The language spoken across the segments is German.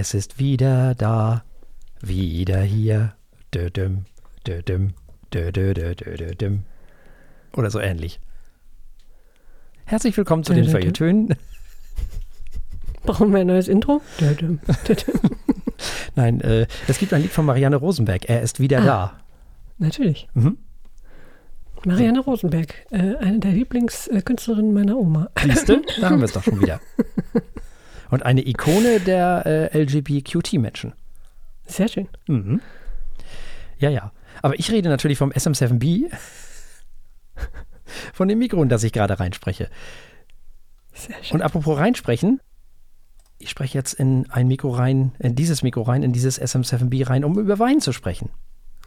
Es ist wieder da, wieder hier. Dödüm, dödüm, dödüm. Oder so ähnlich. Herzlich willkommen zu den. Feuilletönen. Brauchen wir ein neues Intro? Dödüm, dödüm. Nein, äh, es gibt ein Lied von Marianne Rosenberg. Er ist wieder Ah. da. Natürlich. Mhm. Marianne Rosenberg, äh, eine der Lieblingskünstlerinnen meiner Oma. Siehste, da haben wir es doch schon wieder. Und eine Ikone der äh, LGBTQT-Menschen. Sehr schön. Mhm. Ja, ja. Aber ich rede natürlich vom SM7B, von dem Mikro, in das ich gerade reinspreche. Sehr schön. Und apropos reinsprechen, ich spreche jetzt in ein Mikro rein, in dieses Mikro rein, in dieses SM7B rein, um über Wein zu sprechen.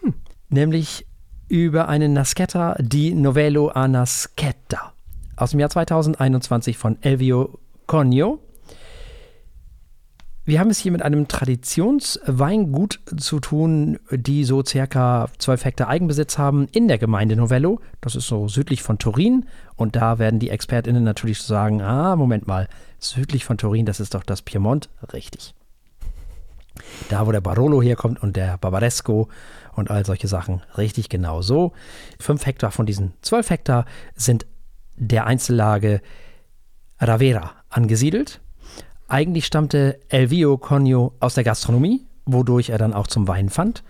Hm. Nämlich über eine Naschetta di Novello a Naschetta aus dem Jahr 2021 von Elvio Conio. Wir haben es hier mit einem Traditionsweingut zu tun, die so circa 12 Hektar Eigenbesitz haben in der Gemeinde Novello. Das ist so südlich von Turin. Und da werden die ExpertInnen natürlich sagen: Ah, Moment mal, südlich von Turin, das ist doch das Piemont. Richtig. Da, wo der Barolo herkommt und der Barbaresco und all solche Sachen. Richtig genau so. Fünf Hektar von diesen 12 Hektar sind der Einzellage Ravera angesiedelt. Eigentlich stammte Elvio Conio aus der Gastronomie, wodurch er dann auch zum Wein fand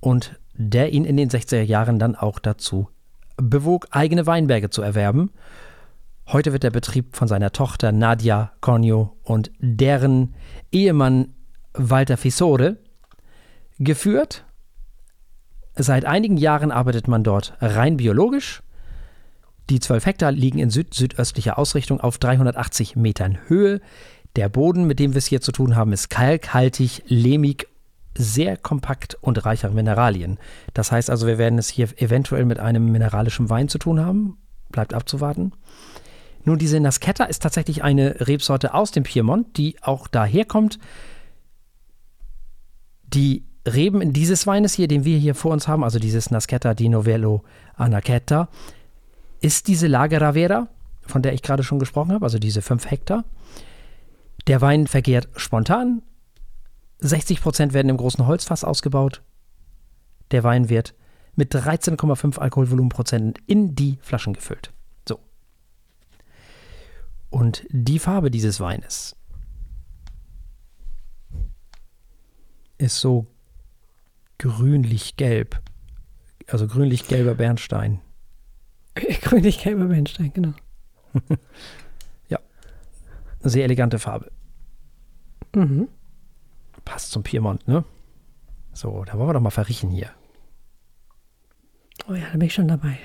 und der ihn in den 60er Jahren dann auch dazu bewog, eigene Weinberge zu erwerben. Heute wird der Betrieb von seiner Tochter Nadia Conio und deren Ehemann Walter Fisore geführt. Seit einigen Jahren arbeitet man dort rein biologisch. Die 12 Hektar liegen in süd-südöstlicher Ausrichtung auf 380 Metern Höhe. Der Boden, mit dem wir es hier zu tun haben, ist kalkhaltig, lehmig, sehr kompakt und reich an Mineralien. Das heißt also, wir werden es hier eventuell mit einem mineralischen Wein zu tun haben. Bleibt abzuwarten. Nun, diese Naschetta ist tatsächlich eine Rebsorte aus dem Piemont, die auch daherkommt. Die Reben dieses Weines hier, den wir hier vor uns haben, also dieses Naschetta di Novello Anachetta, ist diese Lage Ravera, von der ich gerade schon gesprochen habe, also diese 5 Hektar. Der Wein vergärt spontan. 60 Prozent werden im großen Holzfass ausgebaut. Der Wein wird mit 13,5 Alkoholvolumenprozenten in die Flaschen gefüllt. So. Und die Farbe dieses Weines ist so grünlich-gelb. Also grünlich-gelber Bernstein. Grünlich-gelber Bernstein, genau. Sehr elegante Farbe. Mhm. Passt zum Piemont, ne? So, da wollen wir doch mal verriechen hier. Oh ja, da bin ich schon dabei.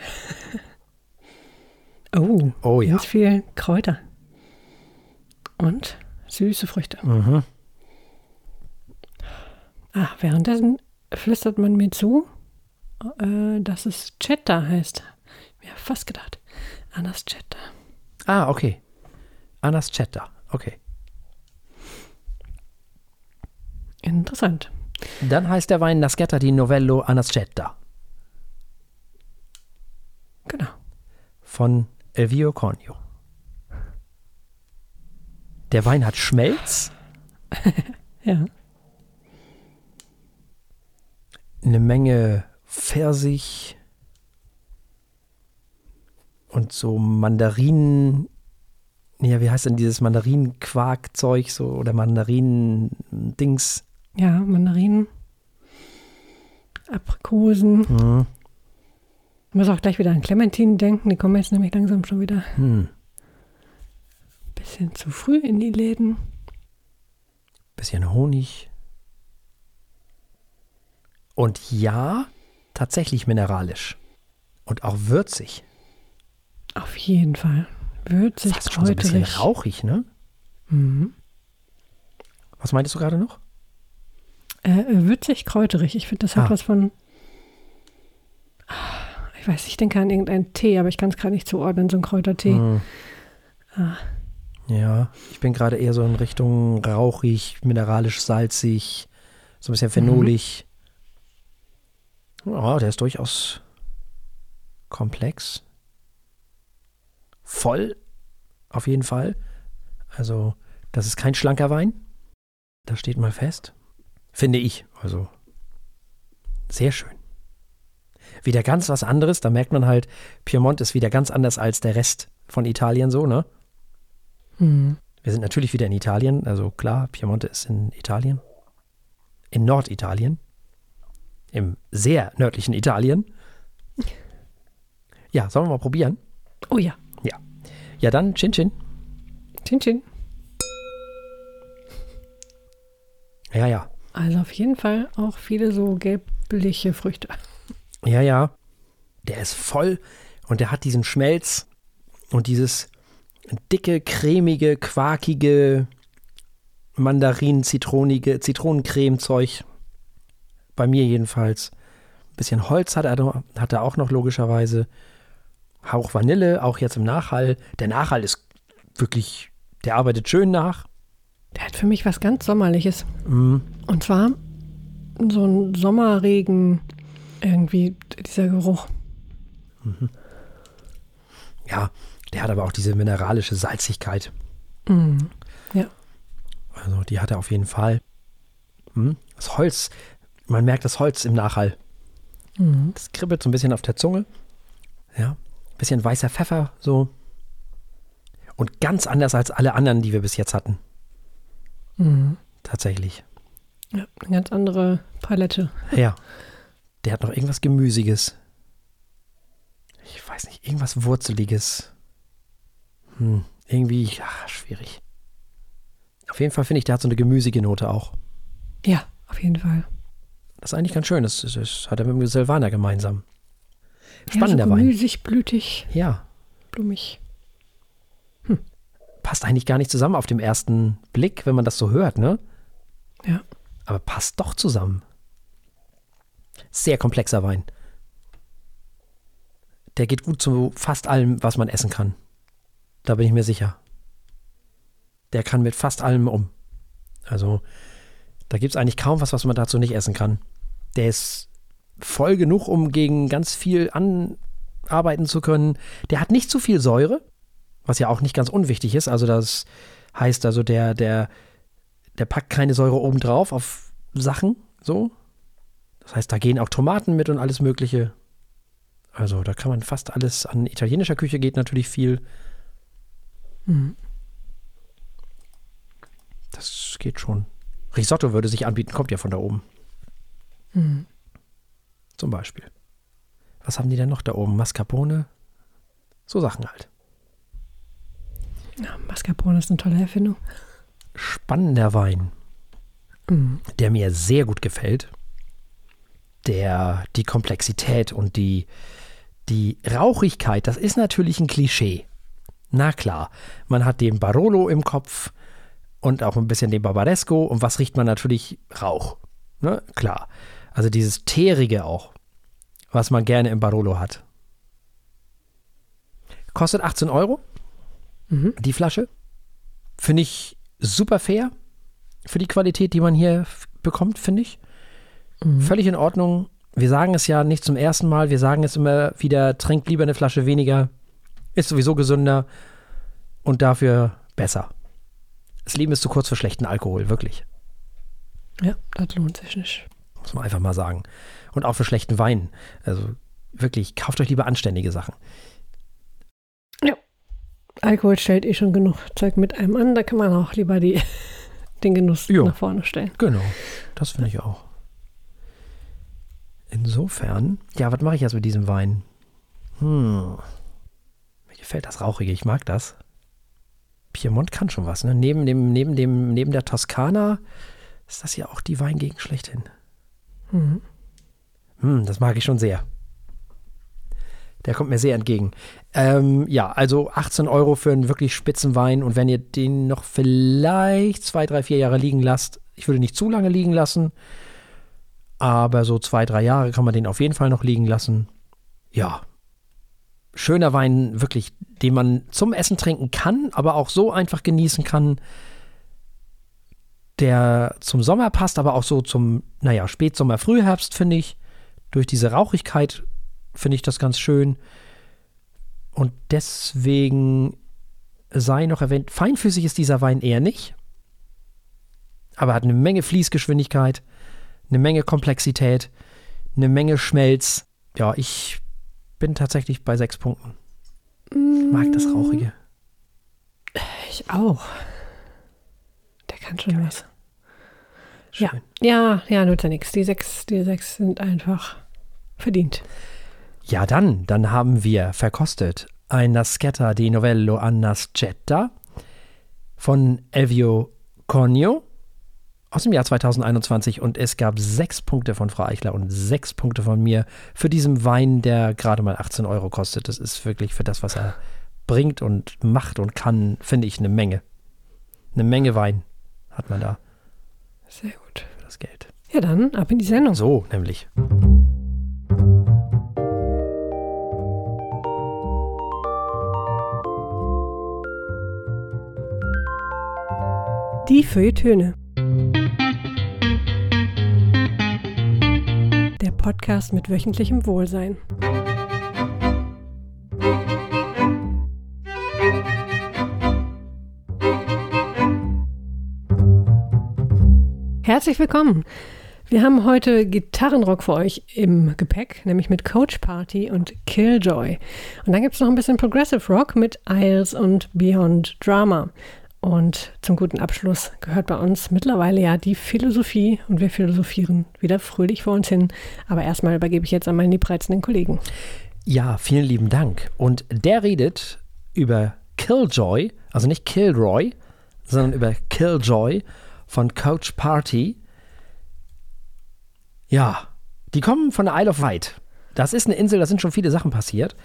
oh, Oh ja. ganz viel Kräuter. Und süße Früchte. Mhm. Ah, währenddessen flüstert man mir zu, äh, dass es Chetta heißt. Mir fast gedacht. Anas Chetta. Ah, okay. Anaschetta. Okay. Interessant. Dann heißt der Wein Naschetta di Novello Anaschetta Genau. von Elvio Conio. Der Wein hat Schmelz, Ja. eine Menge Pfirsich und so Mandarinen. Ja, wie heißt denn dieses Mandarinenquarkzeug so oder Mandarinen-Dings? Ja, Mandarinen. Aprikosen. Hm. Ich muss auch gleich wieder an Clementinen denken. Die kommen jetzt nämlich langsam schon wieder Hm. bisschen zu früh in die Läden. Bisschen Honig. Und ja, tatsächlich mineralisch. Und auch würzig. Auf jeden Fall. Würzig, Fast schon so ein bisschen rauchig, ne? Mhm. Was meintest du gerade noch? Äh, würzig, kräuterig. Ich finde, das hat Ah. was von. Ah, Ich weiß, ich denke an irgendeinen Tee, aber ich kann es gerade nicht zuordnen, so ein Kräutertee. Hm. Ah. Ja, ich bin gerade eher so in Richtung rauchig, mineralisch, salzig, so ein bisschen phenolig. Ja, der ist durchaus komplex. Voll, auf jeden Fall. Also, das ist kein schlanker Wein. Das steht mal fest. Finde ich. Also sehr schön. Wieder ganz was anderes. Da merkt man halt, Piemont ist wieder ganz anders als der Rest von Italien so, ne? Mhm. Wir sind natürlich wieder in Italien. Also klar, Piemonte ist in Italien. In Norditalien. Im sehr nördlichen Italien. Ja, sollen wir mal probieren? Oh ja. Ja, dann Chin Chin. Chin Chin. Ja, ja. Also auf jeden Fall auch viele so gelbliche Früchte. Ja, ja. Der ist voll und der hat diesen Schmelz und dieses dicke, cremige, quarkige Mandarin, zitronige, Zitronencreme-Zeug. Bei mir jedenfalls. Ein bisschen Holz hat er, hat er auch noch logischerweise. Hauch Vanille, auch jetzt im Nachhall. Der Nachhall ist wirklich, der arbeitet schön nach. Der hat für mich was ganz Sommerliches. Mm, Und zwar so ein Sommerregen, irgendwie dieser Geruch. ja, der hat aber auch diese mineralische Salzigkeit. Mhm. Ja. Also die hat er auf jeden Fall. Hm? Das Holz, man merkt das Holz im Nachhall. Mhm. Das kribbelt so ein bisschen auf der Zunge. Ja, bisschen weißer Pfeffer so. Und ganz anders als alle anderen, die wir bis jetzt hatten. Mhm. Tatsächlich. Ja, eine ganz andere Palette. Ja. Der hat noch irgendwas Gemüsiges. Ich weiß nicht, irgendwas Wurzeliges. Hm, irgendwie, ja, schwierig. Auf jeden Fall finde ich, der hat so eine gemüsige Note auch. Ja, auf jeden Fall. Das ist eigentlich ganz schön. Das, das, das hat er mit dem Silvaner gemeinsam. Ja, Spannender so Wein. gemüsig, blütig, Ja, blumig. passt eigentlich gar nicht zusammen auf dem ersten Blick, wenn man das so hört, ne? Ja. Aber passt doch zusammen. Sehr komplexer Wein. Der geht gut zu fast allem, was man essen kann. Da bin ich mir sicher. Der kann mit fast allem um. Also, da gibt es eigentlich kaum was, was man dazu nicht essen kann. Der ist voll genug, um gegen ganz viel anarbeiten zu können. Der hat nicht zu viel Säure, was ja auch nicht ganz unwichtig ist. Also, das heißt also, der, der, der packt keine Säure oben drauf auf Sachen, so. Das heißt, da gehen auch Tomaten mit und alles Mögliche. Also, da kann man fast alles an italienischer Küche geht natürlich viel. Mhm. Das geht schon. Risotto würde sich anbieten, kommt ja von da oben, Mhm. Zum Beispiel. Was haben die denn noch da oben? Mascarpone? So Sachen halt. Ja, Mascarpone ist eine tolle Erfindung. Spannender Wein, Mhm. der mir sehr gut gefällt. Der, die Komplexität und die, die Rauchigkeit, das ist natürlich ein Klischee. Na klar, man hat den Barolo im Kopf und auch ein bisschen den Barbaresco. Und was riecht man natürlich? Rauch. Ne? Klar. Also dieses Teerige auch, was man gerne im Barolo hat. Kostet 18 Euro, Mhm. die Flasche. Finde ich super fair für die Qualität, die man hier bekommt, finde ich. Mhm. Völlig in Ordnung. Wir sagen es ja nicht zum ersten Mal. Wir sagen es immer wieder, trinkt lieber eine Flasche weniger. Ist sowieso gesünder und dafür besser. Das Leben ist zu kurz für schlechten Alkohol, wirklich. Ja, das lohnt sich nicht. Muss man einfach mal sagen. Und auch für schlechten Wein. Also wirklich, kauft euch lieber anständige Sachen. Alkohol stellt eh schon genug Zeug mit einem an, da kann man auch lieber die, den Genuss Jo. nach vorne stellen. Genau, das finde ich auch. Insofern, ja, was mache ich jetzt mit diesem Wein? Hm. Mir gefällt das Rauchige, ich mag das. Piemont kann schon was, ne? Neben dem, neben dem, neben der Toskana ist das ja auch die Weingegend schlechthin. Mhm. Hm, das mag ich schon sehr. Der kommt mir sehr entgegen. Ähm, ja, also 18 Euro für einen wirklich spitzen Wein und wenn ihr den noch vielleicht zwei, drei, vier Jahre liegen lasst, ich würde nicht zu lange liegen lassen, aber so zwei, drei Jahre kann man den auf jeden Fall noch liegen lassen. Ja. Schöner Wein, wirklich, den man zum Essen trinken kann, aber auch so einfach genießen kann, der zum Sommer passt, aber auch so zum, naja, Spätsommer, Frühherbst, finde ich. Durch diese Rauchigkeit finde ich das ganz schön. Und deswegen sei noch erwähnt, feinfüßig ist dieser Wein eher nicht. aber hat eine Menge Fließgeschwindigkeit, eine Menge Komplexität, eine Menge Schmelz. Ja, ich bin tatsächlich bei sechs Punkten. Ich mag das Rauchige. Ich auch. Kann schon was. Schön. Ja, ja, ja, nutzt ja nichts. Die sechs, die sechs sind einfach verdient. Ja, dann, dann haben wir verkostet ein Naschetta di Novello a Naschetta von Elvio Conio aus dem Jahr 2021 und es gab sechs Punkte von Frau Eichler und sechs Punkte von mir für diesen Wein, der gerade mal 18 Euro kostet. Das ist wirklich für das, was er bringt und macht und kann, finde ich eine Menge. Eine Menge Wein hat man da Sehr gut. für das Geld. Ja, dann ab in die Sendung. So, nämlich. Die Feuilletöne. Der Podcast mit wöchentlichem Wohlsein. Herzlich willkommen. Wir haben heute Gitarrenrock für euch im Gepäck, nämlich mit Coach Party und Killjoy. Und dann gibt es noch ein bisschen Progressive Rock mit Isles und Beyond Drama. Und zum guten Abschluss gehört bei uns mittlerweile ja die Philosophie und wir philosophieren wieder fröhlich vor uns hin. Aber erstmal übergebe ich jetzt an meinen liebreizenden Kollegen. Ja, vielen lieben Dank. Und der redet über Killjoy, also nicht Kilroy, sondern über Killjoy von Coach Party. Ja, die kommen von der Isle of Wight. Das ist eine Insel, da sind schon viele Sachen passiert.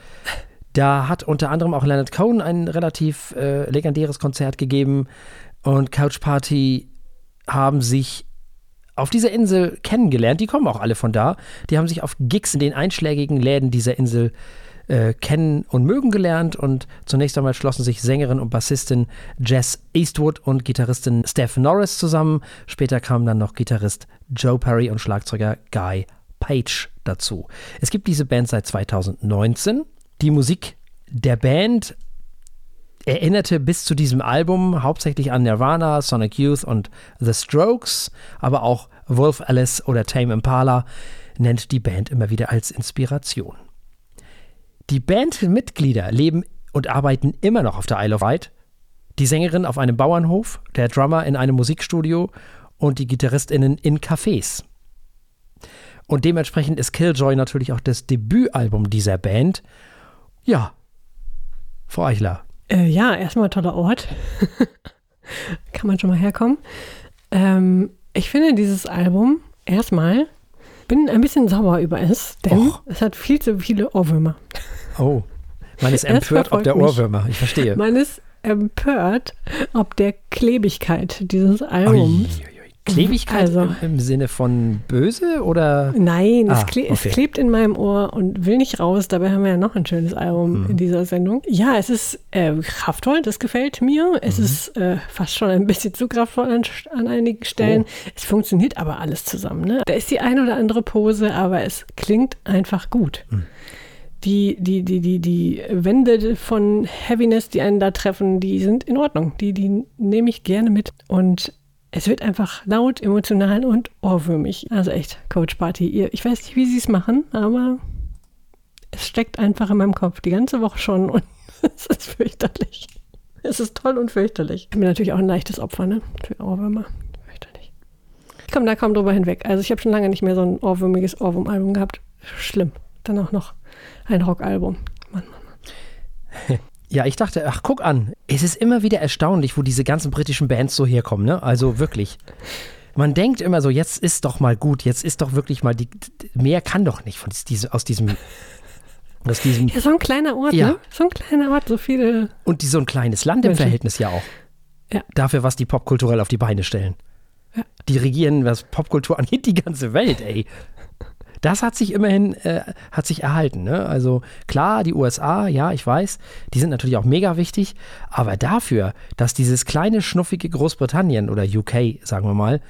Da hat unter anderem auch Leonard Cohen ein relativ äh, legendäres Konzert gegeben und Couch Party haben sich auf dieser Insel kennengelernt. Die kommen auch alle von da. Die haben sich auf Gigs in den einschlägigen Läden dieser Insel äh, kennen und mögen gelernt und zunächst einmal schlossen sich Sängerin und Bassistin Jess Eastwood und Gitarristin Steph Norris zusammen. Später kamen dann noch Gitarrist Joe Perry und Schlagzeuger Guy Page dazu. Es gibt diese Band seit 2019. Die Musik der Band erinnerte bis zu diesem Album hauptsächlich an Nirvana, Sonic Youth und The Strokes, aber auch Wolf Alice oder Tame Impala nennt die Band immer wieder als Inspiration. Die Bandmitglieder leben und arbeiten immer noch auf der Isle of Wight. Die Sängerin auf einem Bauernhof, der Drummer in einem Musikstudio und die GitarristInnen in Cafés. Und dementsprechend ist Killjoy natürlich auch das Debütalbum dieser Band. Ja, Frau Eichler. Äh, ja, erstmal toller Ort. Kann man schon mal herkommen. Ähm, ich finde dieses Album erstmal, bin ein bisschen sauer über es, denn Och. es hat viel zu viele Ohrwürmer. Oh, man ist empört ob der. Ohrwürmer. Ich verstehe. Man ist empört ob der Klebigkeit dieses Albums. Uiuiui. Klebigkeit Also- im, im Sinne von böse oder? Nein, Ah, es, kle okay. es klebt in meinem Ohr und will nicht raus. Dabei haben wir ja noch ein schönes Album Mhm. in dieser Sendung. Ja, es ist äh, kraftvoll, das gefällt mir. Es Mhm. ist äh, fast schon ein bisschen zu kraftvoll an, an einigen Stellen. Oh. Es funktioniert aber alles zusammen. Ne? Da ist die eine oder andere Pose, aber es klingt einfach gut. Mhm. Die, die, die, die, die Wände von Heaviness, die einen da treffen, die sind in Ordnung. Die, die nehme ich gerne mit. Und es wird einfach laut, emotional und ohrwürmig. Also echt, Coach Party. Ihr, ich weiß nicht, wie sie es machen, aber es steckt einfach in meinem Kopf die ganze Woche schon und es ist fürchterlich. Es ist toll und fürchterlich. Ich bin natürlich auch ein leichtes Opfer, ne? Für Ohrwürmer. Fürchterlich. Ich komme da kaum drüber hinweg. Also ich habe schon lange nicht mehr so ein ohrwürmiges Ohrwurm-Album gehabt. Schlimm. Dann auch noch ein Rockalbum. Mann, Mann. Ja, ich dachte, ach, guck an. Es ist immer wieder erstaunlich, wo diese ganzen britischen Bands so herkommen, ne? Also wirklich. Man denkt immer so, jetzt ist doch mal gut, jetzt ist doch wirklich mal die. Mehr kann doch nicht von diese, aus diesem. Aus diesem. Ja, so ein kleiner Ort, Ja. ne? So ein kleiner Ort, so viele. Und die, so ein kleines Land im Menschen. Verhältnis ja auch. Ja. Dafür, was die popkulturell auf die Beine stellen. Ja. Die regieren, was Popkultur angeht, die ganze Welt, ey. Das hat sich immerhin, äh, hat sich erhalten. Ne? Also klar, die USA, ja, ich weiß, die sind natürlich auch mega wichtig, aber dafür, dass dieses kleine, schnuffige Großbritannien oder UK, sagen wir mal,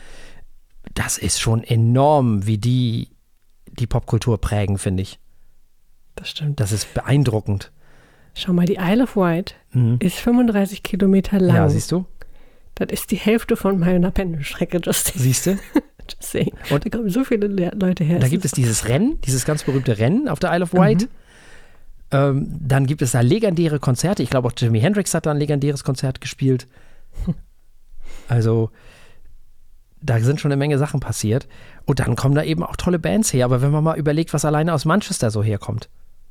das ist schon enorm, wie die die Popkultur prägen, finde ich. Das stimmt. Das ist beeindruckend. Schau mal, die Isle of Wight Mhm. ist 35 Kilometer lang. Ja, siehst du? Das ist die Hälfte von meiner Pendelstrecke, Justin. Siehst du? Just saying. Und da kommen so viele Le Leute her. Da gibt es dieses Rennen, dieses ganz berühmte Rennen auf der Isle of Wight. Mhm. Ähm, dann gibt es da legendäre Konzerte. Ich glaube auch Jimi Hendrix hat da ein legendäres Konzert gespielt. Also da sind schon eine Menge Sachen passiert. Und dann kommen da eben auch tolle Bands her. Aber wenn man mal überlegt, was alleine aus Manchester so herkommt,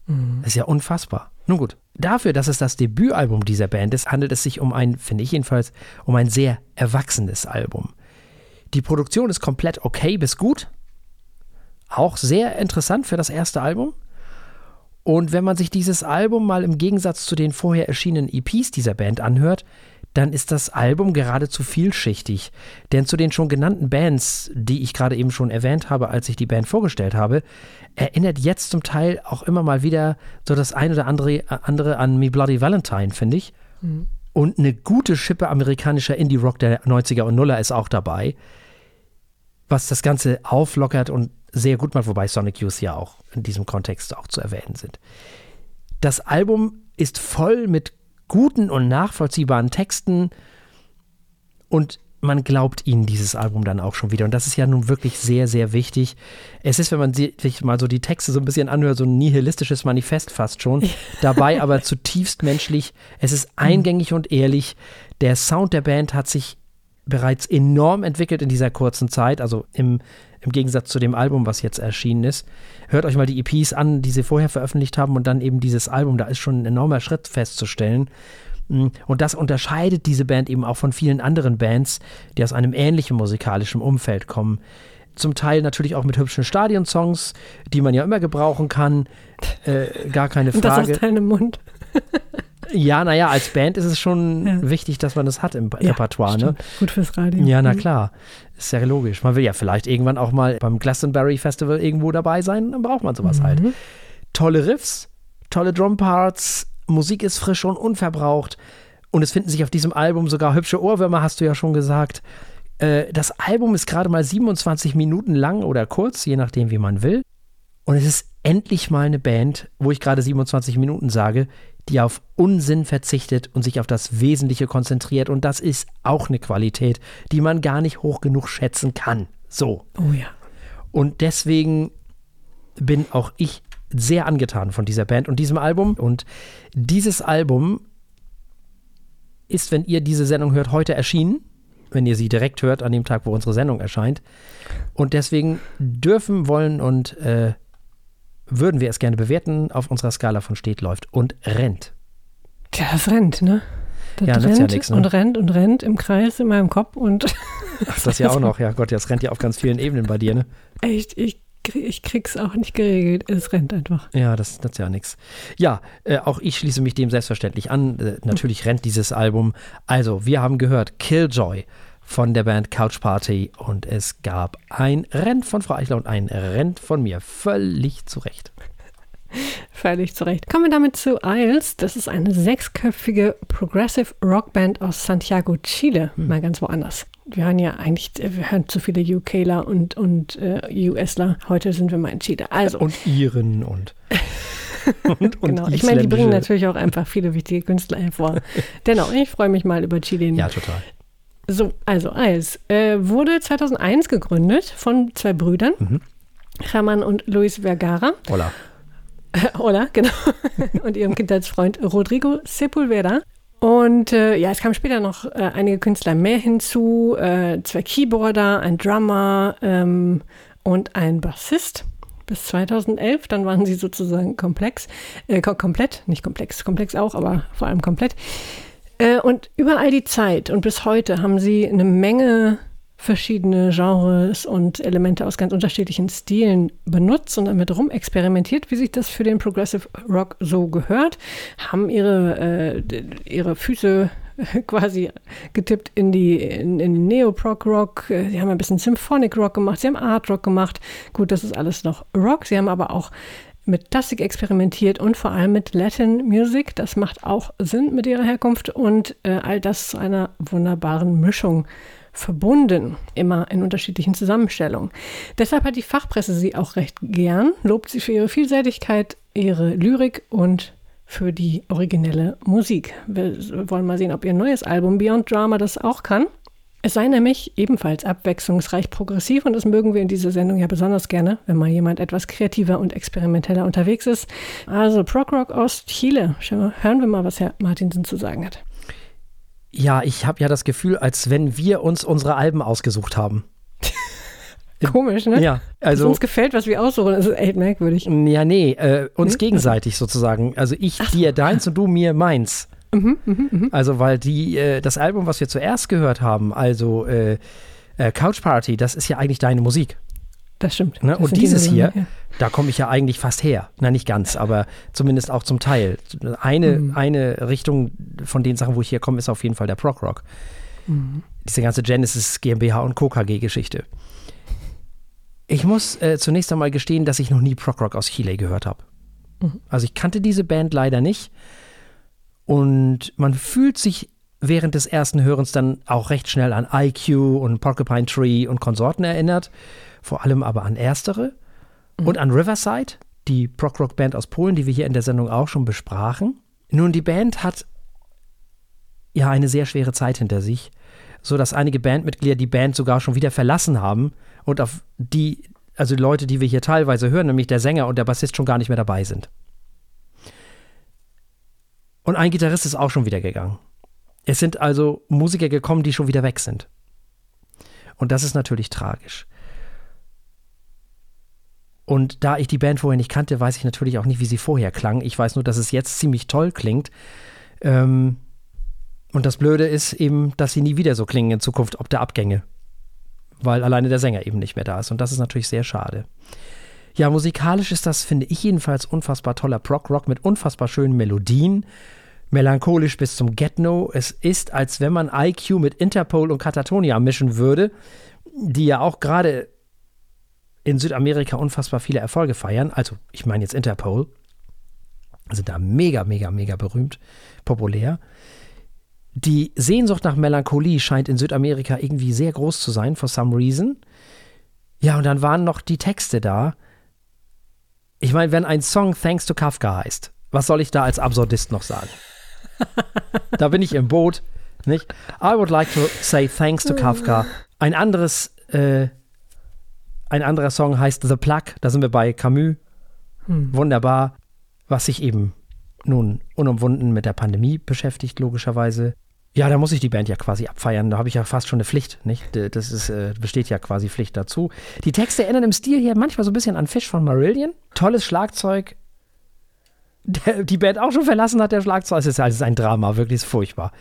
mhm. ist ja unfassbar. Nun gut, dafür, dass es das Debütalbum dieser Band ist, handelt es sich um ein, finde ich jedenfalls, um ein sehr erwachsenes Album. Die Produktion ist komplett okay bis gut. Auch sehr interessant für das erste Album. Und wenn man sich dieses Album mal im Gegensatz zu den vorher erschienenen EPs dieser Band anhört, dann ist das Album geradezu vielschichtig. Denn zu den schon genannten Bands, die ich gerade eben schon erwähnt habe, als ich die Band vorgestellt habe, erinnert jetzt zum Teil auch immer mal wieder so das ein oder andere, andere an Me Bloody Valentine, finde ich. Mhm. Und eine gute Schippe amerikanischer Indie-Rock der 90er und Nuller ist auch dabei, was das Ganze auflockert und sehr gut macht, wobei Sonic Youth ja auch in diesem Kontext auch zu erwähnen sind. Das Album ist voll mit guten und nachvollziehbaren Texten und man glaubt ihnen dieses Album dann auch schon wieder. Und das ist ja nun wirklich sehr, sehr wichtig. Es ist, wenn man sich mal so die Texte so ein bisschen anhört, so ein nihilistisches Manifest fast schon. Dabei aber zutiefst menschlich. Es ist eingängig und ehrlich. Der Sound der Band hat sich bereits enorm entwickelt in dieser kurzen Zeit. Also im, im Gegensatz zu dem Album, was jetzt erschienen ist. Hört euch mal die EPs an, die sie vorher veröffentlicht haben und dann eben dieses Album. Da ist schon ein enormer Schritt festzustellen. Mm, und das unterscheidet diese Band eben auch von vielen anderen Bands, die aus einem ähnlichen musikalischen Umfeld kommen. Zum Teil natürlich auch mit hübschen Stadionsongs, die man ja immer gebrauchen kann. Äh, gar keine Frage. Und das aus deinem Mund. Ja, naja, als Band ist es schon ja. wichtig, dass man das hat im ja, Repertoire. Ne? Gut fürs Radio. Ja, na mhm. klar. Ist ja logisch. Man will ja vielleicht irgendwann auch mal beim Glastonbury Festival irgendwo dabei sein, dann braucht man sowas mhm. halt. Tolle Riffs, tolle Drumparts, Musik ist frisch und unverbraucht. Und es finden sich auf diesem Album sogar hübsche Ohrwürmer, hast du ja schon gesagt. Äh, das Album ist gerade mal 27 Minuten lang oder kurz, je nachdem, wie man will. Und es ist endlich mal eine Band, wo ich gerade 27 Minuten sage, die auf Unsinn verzichtet und sich auf das Wesentliche konzentriert. Und das ist auch eine Qualität, die man gar nicht hoch genug schätzen kann. So. Oh ja. Und deswegen bin auch ich sehr angetan von dieser Band und diesem Album. Und dieses Album ist, wenn ihr diese Sendung hört, heute erschienen. Wenn ihr sie direkt hört, an dem Tag, wo unsere Sendung erscheint. Und deswegen dürfen, wollen und äh, würden wir es gerne bewerten auf unserer Skala von steht, läuft und rennt. Tja, das rennt, ne? Das ja, rennt ja nix, ne? und rennt und rennt im Kreis in meinem Kopf und. Ach, das ja auch noch, ja Gott, das rennt ja auf ganz vielen Ebenen bei dir, ne? Echt, ich, ich krieg's auch nicht geregelt. Es rennt einfach. Ja, das ist ja nichts. Ja, äh, auch ich schließe mich dem selbstverständlich an. Äh, natürlich rennt dieses Album. Also, wir haben gehört Killjoy von der Band Couch Party und es gab ein Renn von Frau Eichler und ein Renn von mir. Völlig zu Recht. Völlig zu Recht. Kommen wir damit zu Isles. Das ist eine sechsköpfige Progressive Rockband aus Santiago, Chile. Hm. Mal ganz woanders. Wir hören ja eigentlich, wir hören zu viele UKler und, und äh, USler. Heute sind wir mal in Chile. Also. Und Iren und. und, und genau. Ich meine, die bringen natürlich auch einfach viele wichtige Künstler hervor. Dennoch, ich freue mich mal über Chile. Ja, total. So, also Eis äh, wurde 2001 gegründet von zwei Brüdern, mhm. Hermann und Luis Vergara. Hola. Äh, hola, genau. und ihrem Kindheitsfreund Rodrigo Sepulveda. Und äh, ja, es kamen später noch äh, einige Künstler mehr hinzu, äh, zwei Keyboarder, ein Drummer ähm, und ein Bassist. Bis 2011, dann waren sie sozusagen komplex, äh, komplett, nicht komplex, komplex auch, aber vor allem komplett. Äh, und über all die Zeit und bis heute haben sie eine Menge verschiedene Genres und Elemente aus ganz unterschiedlichen Stilen benutzt und damit rumexperimentiert, wie sich das für den Progressive Rock so gehört, haben ihre, äh, ihre Füße quasi getippt in die in, in den Neo-Prog-Rock. Sie haben ein bisschen Symphonic Rock gemacht, sie haben Art Rock gemacht. Gut, das ist alles noch Rock. Sie haben aber auch mit Klassik experimentiert und vor allem mit Latin Music. Das macht auch Sinn mit ihrer Herkunft und äh, all das zu einer wunderbaren Mischung verbunden, immer in unterschiedlichen Zusammenstellungen. Deshalb hat die Fachpresse sie auch recht gern, lobt sie für ihre Vielseitigkeit, ihre Lyrik und für die originelle Musik. Wir wollen mal sehen, ob ihr neues Album Beyond Drama das auch kann. Es sei nämlich ebenfalls abwechslungsreich progressiv und das mögen wir in dieser Sendung ja besonders gerne, wenn mal jemand etwas kreativer und experimenteller unterwegs ist. Also Prog Rock aus Chile. Hören wir mal, was Herr Martinsen zu sagen hat. Ja, ich habe ja das Gefühl, als wenn wir uns unsere Alben ausgesucht haben. Komisch, ne? Ja, also. Dass uns gefällt, was wir aussuchen, das ist echt merkwürdig. Ja, nee, äh, uns nee? gegenseitig sozusagen. Also ich Ach, dir deins und du mir meins. Mhm, mh, mh. Also, weil die, äh, das Album, was wir zuerst gehört haben, also äh, äh, Couch Party, das ist ja eigentlich deine Musik. Das stimmt. Ne? Das und dieses hier, ja. da komme ich ja eigentlich fast her. Na, nicht ganz, aber zumindest auch zum Teil. Eine, mhm. eine Richtung von den Sachen, wo ich hier komme, ist auf jeden Fall der Prog Rock. Mhm. Diese ganze Genesis GmbH und Co. KG-Geschichte. Ich muss äh, zunächst einmal gestehen, dass ich noch nie Prog Rock aus Chile gehört habe. Mhm. Also ich kannte diese Band leider nicht. Und man fühlt sich während des ersten Hörens dann auch recht schnell an IQ und Porcupine Tree und Konsorten erinnert, vor allem aber an erstere mhm. und an Riverside, die Prog-Rock-Band aus Polen, die wir hier in der Sendung auch schon besprachen. Nun, die Band hat ja eine sehr schwere Zeit hinter sich, so dass einige Bandmitglieder die Band sogar schon wieder verlassen haben und auf die, also die Leute, die wir hier teilweise hören, nämlich der Sänger und der Bassist schon gar nicht mehr dabei sind. Und ein Gitarrist ist auch schon wieder gegangen. Es sind also Musiker gekommen, die schon wieder weg sind. Und das ist natürlich tragisch. Und da ich die Band vorher nicht kannte, weiß ich natürlich auch nicht, wie sie vorher klang. Ich weiß nur, dass es jetzt ziemlich toll klingt. Ähm, und das Blöde ist eben, dass sie nie wieder so klingen in Zukunft, ob der Abgänge. Weil alleine der Sänger eben nicht mehr da ist. Und das ist natürlich sehr schade. Ja, musikalisch ist das, finde ich jedenfalls, unfassbar toller Prog-Rock mit unfassbar schönen Melodien. Melancholisch bis zum Get-No. Es ist, als wenn man IQ mit Interpol und Katatonia mischen würde, die ja auch gerade in Südamerika unfassbar viele Erfolge feiern. Also, ich meine jetzt Interpol. Sind da mega, mega, mega berühmt, populär. Die Sehnsucht nach Melancholie scheint in Südamerika irgendwie sehr groß zu sein, for some reason. Ja, und dann waren noch die Texte da, ich meine, wenn ein Song Thanks to Kafka heißt, was soll ich da als Absurdist noch sagen? da bin ich im Boot, nicht? I would like to say thanks to Kafka. Ein anderes, äh, ein anderer Song heißt The Plug, da sind wir bei Camus. Hm. Wunderbar, was sich eben nun unumwunden mit der Pandemie beschäftigt, logischerweise. Ja, da muss ich die Band ja quasi abfeiern. Da habe ich ja fast schon eine Pflicht, nicht? Das ist, äh, besteht ja quasi Pflicht dazu. Die Texte erinnern im Stil hier manchmal so ein bisschen an Fish von Marillion. Tolles Schlagzeug. Der, die Band auch schon verlassen hat, der Schlagzeug. Es ist, also ein Drama, wirklich ist furchtbar.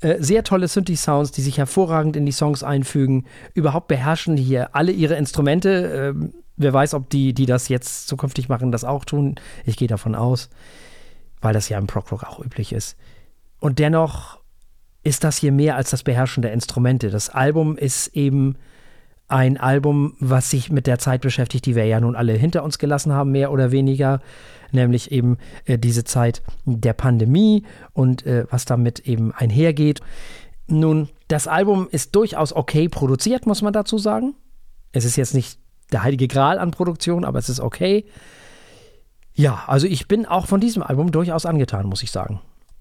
Äh, sehr tolle Synthi-Sounds, die sich hervorragend in die Songs einfügen. Überhaupt beherrschen hier alle ihre Instrumente. Äh, wer weiß, ob die, die das jetzt zukünftig machen, das auch tun. Ich gehe davon aus, weil das ja im Prog-Rock auch üblich ist. Und dennoch ist das hier mehr als das Beherrschen der Instrumente. Das Album ist eben ein Album, was sich mit der Zeit beschäftigt, die wir ja nun alle hinter uns gelassen haben, mehr oder weniger, nämlich eben äh, diese Zeit der Pandemie und äh, was damit eben einhergeht. Nun, das Album ist durchaus okay produziert, muss man dazu sagen. Es ist jetzt nicht der heilige Gral an Produktion, aber es ist okay. Ja, also ich bin auch von diesem Album durchaus angetan, muss ich sagen.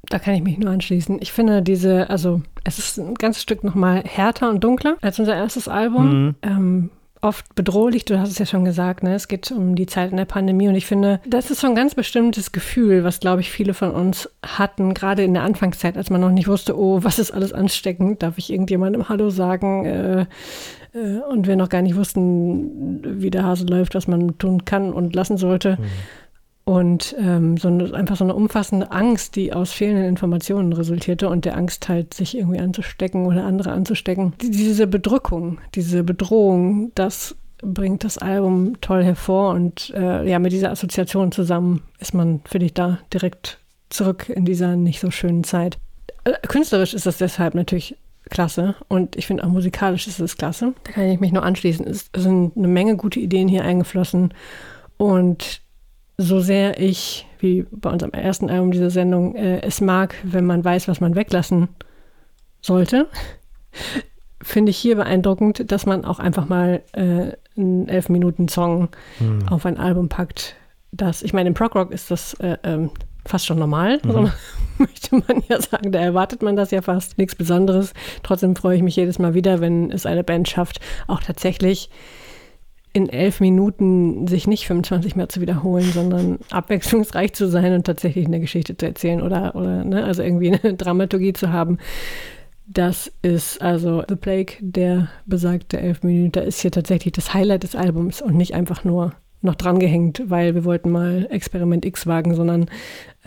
Da kann ich mich nur anschließen. Ich finde diese, also es ist ein ganzes Stück nochmal härter und dunkler als unser erstes Album. Mhm. Ähm, oft bedrohlich, du hast es ja schon gesagt, ne? es geht um die Zeit in der Pandemie und ich finde, das ist so ein ganz bestimmtes Gefühl, was, glaube ich, viele von uns hatten, gerade in der Anfangszeit, als man noch nicht wusste, oh, was ist alles ansteckend, darf ich irgendjemandem Hallo sagen äh, äh, und wir noch gar nicht wussten, wie der Hase läuft, was man tun kann und lassen sollte. Mhm. Und ähm, so eine, einfach so eine umfassende Angst, die aus fehlenden Informationen resultierte und der Angst halt, sich irgendwie anzustecken oder andere anzustecken. Diese Bedrückung, diese Bedrohung, das bringt das Album toll hervor und äh, ja, mit dieser Assoziation zusammen ist man, finde ich, da direkt zurück in dieser nicht so schönen Zeit. Äh, künstlerisch ist das deshalb natürlich klasse und ich finde auch musikalisch ist es klasse. Da kann ich mich nur anschließen. Es sind eine Menge gute Ideen hier eingeflossen und so sehr ich, wie bei unserem ersten Album dieser Sendung, äh, es mag, wenn man weiß, was man weglassen sollte, finde ich hier beeindruckend, dass man auch einfach mal äh, einen elf Minuten Song hm. auf ein Album packt. Das, ich meine, im Prog Rock ist das äh, ähm, fast schon normal, mhm. so möchte man ja sagen. Da erwartet man das ja fast. Nichts Besonderes. Trotzdem freue ich mich jedes Mal wieder, wenn es eine Band schafft, auch tatsächlich in elf Minuten sich nicht 25 mehr zu wiederholen, sondern abwechslungsreich zu sein und tatsächlich eine Geschichte zu erzählen oder, oder ne, also irgendwie eine Dramaturgie zu haben. Das ist also The Plague, der besagte elf Minuten, ist hier tatsächlich das Highlight des Albums und nicht einfach nur noch drangehängt, weil wir wollten mal Experiment X wagen, sondern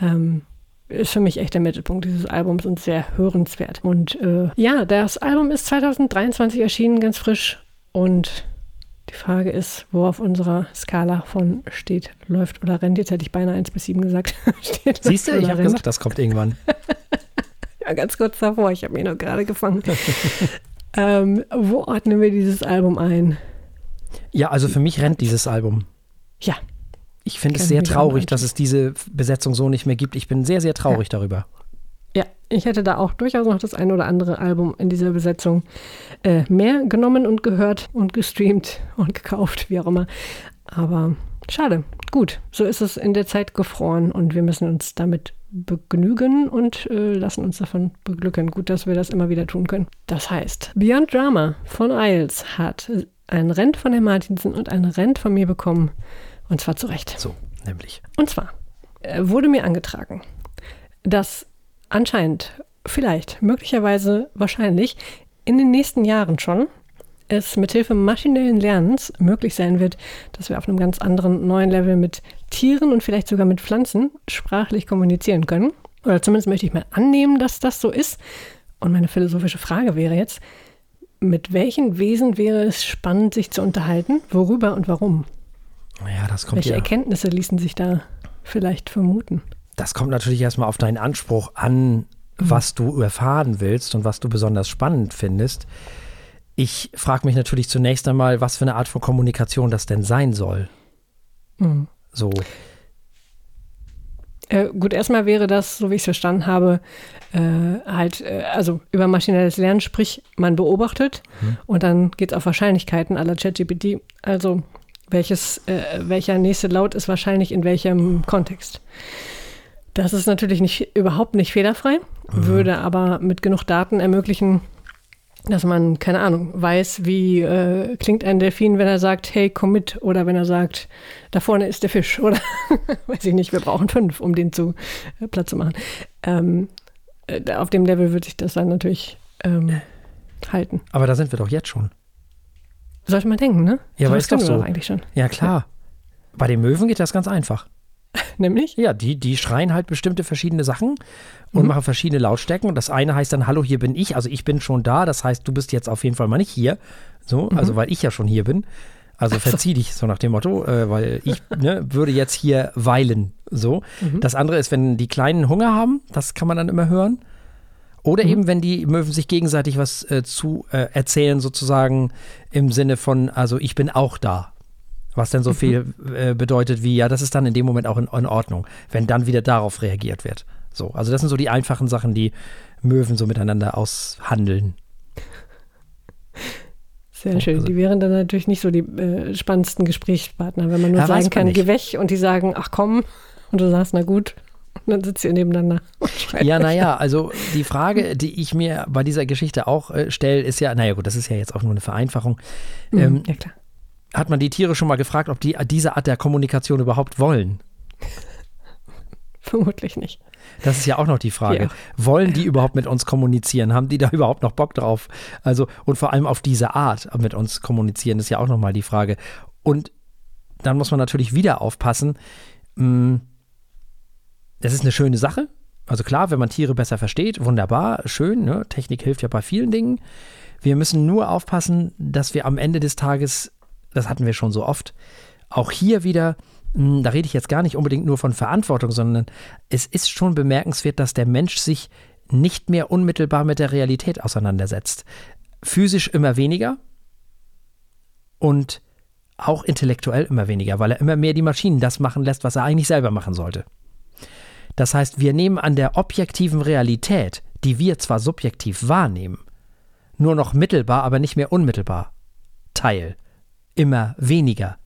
ähm, ist für mich echt der Mittelpunkt dieses Albums und sehr hörenswert. Und äh, ja, das Album ist 2023 erschienen, ganz frisch und die Frage ist, wo auf unserer Skala von steht, läuft oder rennt. Jetzt hätte ich beinahe 1 bis 7 gesagt. steht, Siehst du, ich habe gesagt, das kommt irgendwann. ja, ganz kurz davor. Ich habe mich noch gerade gefangen. ähm, wo ordnen wir dieses Album ein? Ja, also für mich rennt dieses Album. Ja. Ich finde es sehr traurig, dass es diese Besetzung so nicht mehr gibt. Ich bin sehr, sehr traurig ja. darüber. Ja, ich hätte da auch durchaus noch das ein oder andere Album in dieser Besetzung äh, mehr genommen und gehört und gestreamt und gekauft, wie auch immer. Aber schade. Gut, so ist es in der Zeit gefroren und wir müssen uns damit begnügen und äh, lassen uns davon beglücken. Gut, dass wir das immer wieder tun können. Das heißt, Beyond Drama von Isles hat ein Rent von Herrn Martinsen und ein Rent von mir bekommen. Und zwar zu Recht. So, nämlich. Und zwar äh, wurde mir angetragen, dass anscheinend, vielleicht, möglicherweise, wahrscheinlich in den nächsten Jahren schon es mithilfe maschinellen Lernens möglich sein wird, dass wir auf einem ganz anderen neuen Level mit Tieren und vielleicht sogar mit Pflanzen sprachlich kommunizieren können. Oder zumindest möchte ich mal annehmen, dass das so ist. Und meine philosophische Frage wäre jetzt, mit welchen Wesen wäre es spannend, sich zu unterhalten? Worüber und warum? Ja, das kommt Welche ja. Erkenntnisse ließen sich da vielleicht vermuten? Das kommt natürlich erstmal auf deinen Anspruch an, mhm. was du erfahren willst und was du besonders spannend findest. Ich frage mich natürlich zunächst einmal, was für eine Art von Kommunikation das denn sein soll. Mhm. So. Äh, gut, erstmal wäre das, so wie ich es verstanden habe, äh, halt, äh, also über maschinelles Lernen, sprich, man beobachtet mhm. und dann geht es auf Wahrscheinlichkeiten aller ChatGPT. Also, welches, äh, welcher nächste Laut ist wahrscheinlich in welchem Kontext. Das ist natürlich nicht, überhaupt nicht fehlerfrei, mhm. würde aber mit genug Daten ermöglichen, dass man, keine Ahnung, weiß, wie äh, klingt ein Delfin, wenn er sagt, hey, komm mit, oder wenn er sagt, da vorne ist der Fisch, oder weiß ich nicht, wir brauchen fünf, um den zu äh, Platz zu machen. Ähm, äh, auf dem Level würde sich das dann natürlich ähm, halten. Aber da sind wir doch jetzt schon. Sollte man denken, ne? Ja, aber ist doch so. eigentlich schon. Ja, klar. Ja. Bei den Möwen geht das ganz einfach. Nämlich? Ja, die, die schreien halt bestimmte verschiedene Sachen und mhm. machen verschiedene Lautstärken. Und das eine heißt dann, hallo, hier bin ich. Also ich bin schon da. Das heißt, du bist jetzt auf jeden Fall mal nicht hier. So, mhm. also weil ich ja schon hier bin. Also verzieh dich, so nach dem Motto, äh, weil ich ne, würde jetzt hier weilen. So. Mhm. Das andere ist, wenn die Kleinen Hunger haben, das kann man dann immer hören. Oder mhm. eben, wenn die Möwen sich gegenseitig was äh, zu äh, erzählen, sozusagen im Sinne von, also ich bin auch da. Was denn so mhm. viel äh, bedeutet wie, ja, das ist dann in dem Moment auch in, in, Ordnung, wenn dann wieder darauf reagiert wird. So, also das sind so die einfachen Sachen, die Möwen so miteinander aushandeln. Sehr schön. Also, die wären dann natürlich nicht so die äh, spannendsten Gesprächspartner, wenn man nur sagen kann, geh weg und die sagen, ach komm, und du sagst, na gut, und dann sitzt ihr nebeneinander. Ja, naja, also die Frage, die ich mir bei dieser Geschichte auch äh, stelle, ist ja, naja gut, das ist ja jetzt auch nur eine Vereinfachung. Mhm, ähm, ja, klar hat man die Tiere schon mal gefragt, ob die diese Art der Kommunikation überhaupt wollen? Vermutlich nicht. Das ist ja auch noch die Frage. Ja. Wollen die überhaupt mit uns kommunizieren? Haben die da überhaupt noch Bock drauf? Also, und vor allem auf diese Art mit uns kommunizieren, ist ja auch nochmal die Frage. Und dann muss man natürlich wieder aufpassen. Hm, das ist eine schöne Sache. Also klar, wenn man Tiere besser versteht, wunderbar, schön. Ne? Technik hilft ja bei vielen Dingen. Wir müssen nur aufpassen, dass wir am Ende des Tages das hatten wir schon so oft. Auch hier wieder, hm, da rede ich jetzt gar nicht unbedingt nur von Verantwortung, sondern es ist schon bemerkenswert, dass der Mensch sich nicht mehr unmittelbar mit der Realität auseinandersetzt. Physisch immer weniger und auch intellektuell immer weniger, weil er immer mehr die Maschinen das machen lässt, was er eigentlich selber machen sollte. Das heißt, wir nehmen an der objektiven Realität, die wir zwar subjektiv wahrnehmen, nur noch mittelbar, aber nicht mehr unmittelbar teil immer weniger